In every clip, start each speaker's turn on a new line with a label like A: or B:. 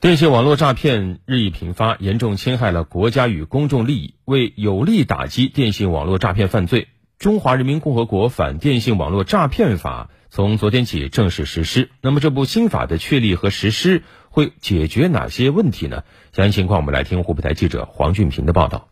A: 电信网络诈骗日益频发，严重侵害了国家与公众利益。为有力打击电信网络诈骗犯罪，《中华人民共和国反电信网络诈骗法》从昨天起正式实施。那么，这部新法的确立和实施会解决哪些问题呢？详细情况，我们来听湖北台记者黄俊平的报道。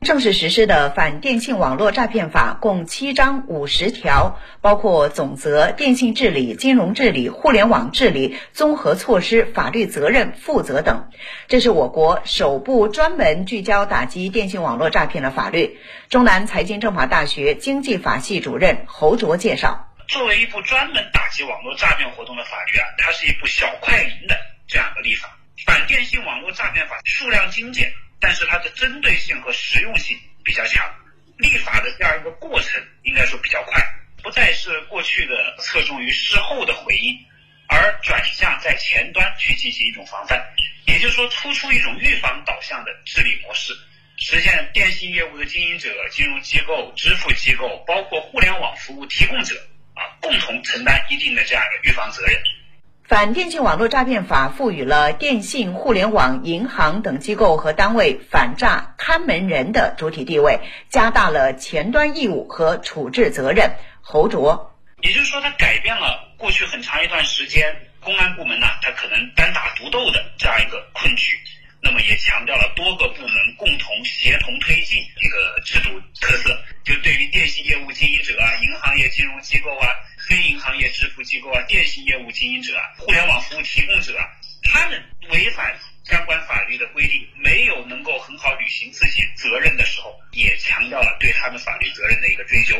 B: 正式实施的反电信网络诈骗法共七章五十条，包括总则、电信治理、金融治理、互联网治理、综合措施、法律责任负责等。这是我国首部专门聚焦打击电信网络诈骗的法律。中南财经政法大学经济法系主任侯卓介绍：
C: 作为一部专门打击网络诈骗活动的法律啊，它是一部小快灵的这样的立法。反电信网络诈骗法数量精简。但是它的针对性和实用性比较强，立法的这样一个过程应该说比较快，不再是过去的侧重于事后的回应，而转向在前端去进行一种防范，也就是说突出一种预防导向的治理模式，实现电信业务的经营者、金融机构、支付机构，包括互联网服务提供者啊，共同承担一定的这样一个预防责任。
B: 反电信网络诈骗法赋予了电信、互联网、银行等机构和单位反诈看门人的主体地位，加大了前端义务和处置责任。侯卓，
C: 也就是说，它改变了过去很长一段时间公安部门呢，它可能单打独斗的这样一个困局。那么也强调了多个部门共同协同推进一个制度特色。就对于电信业务经营者啊、银行业金融机构啊、支付机构啊、电信业务经营者啊、互联网服务提供者啊，他们违反相关法律的规定，没有能够很好履行自己责任的时候，也强调了对他们法律责任的一个追究。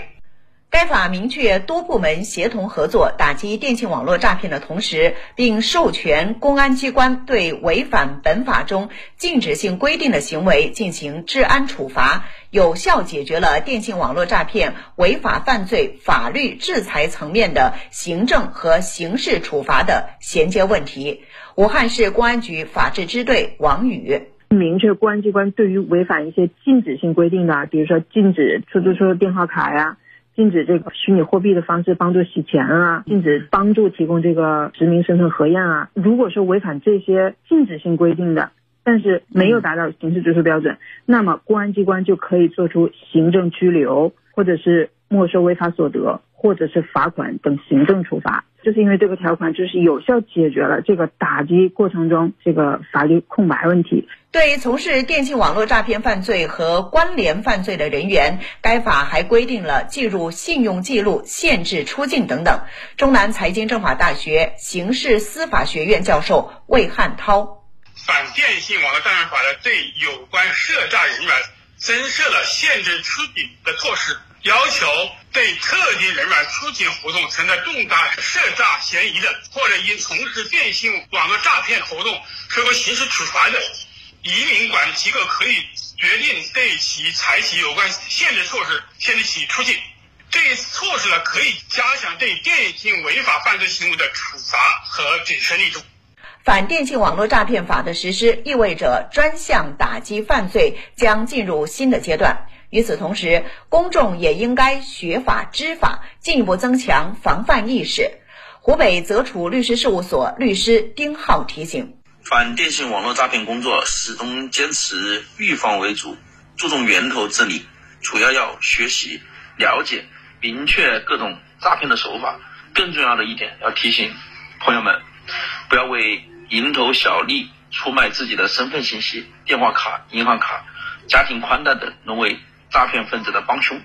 B: 该法明确多部门协同合作打击电信网络诈骗的同时，并授权公安机关对违反本法中禁止性规定的行为进行治安处罚，有效解决了电信网络诈骗违法犯罪法律制裁层面的行政和刑事处罚的衔接问题。武汉市公安局法制支队王宇
D: 明确公安机关对于违反一些禁止性规定的，比如说禁止出租车电话卡呀。禁止这个虚拟货币的方式帮助洗钱啊，禁止帮助提供这个实名身份核验啊。如果说违反这些禁止性规定的，但是没有达到刑事追诉标准，那么公安机关就可以做出行政拘留或者是没收违法所得。或者是罚款等行政处罚，就是因为这个条款就是有效解决了这个打击过程中这个法律空白问题。
B: 对从事电信网络诈骗犯罪和关联犯罪的人员，该法还规定了记入信用记录、限制出境等等。中南财经政法大学刑事司法学院教授魏汉涛，
E: 反电信网络诈骗法的对有关涉诈人员增设了限制出境的措施。要求对特定人员出境活动存在重大涉诈嫌疑的，或者因从事电信网络诈骗活动受到刑事处罚的，移民管机构可以决定对其采取有关限制措施，限制其出境。这一措施呢，可以加强对电信违法犯罪行为的处罚和警示力度。
B: 反电信网络诈骗法的实施，意味着专项打击犯罪将进入新的阶段。与此同时，公众也应该学法知法，进一步增强防范意识。湖北泽楚律师事务所律师丁浩提醒：
F: 反电信网络诈骗工作始终坚持预防为主，注重源头治理，主要要学习、了解、明确各种诈骗的手法。更重要的一点，要提醒朋友们，不要为蝇头小利出卖自己的身份信息、电话卡、银行卡、家庭宽带等，沦为。诈骗分子的帮凶。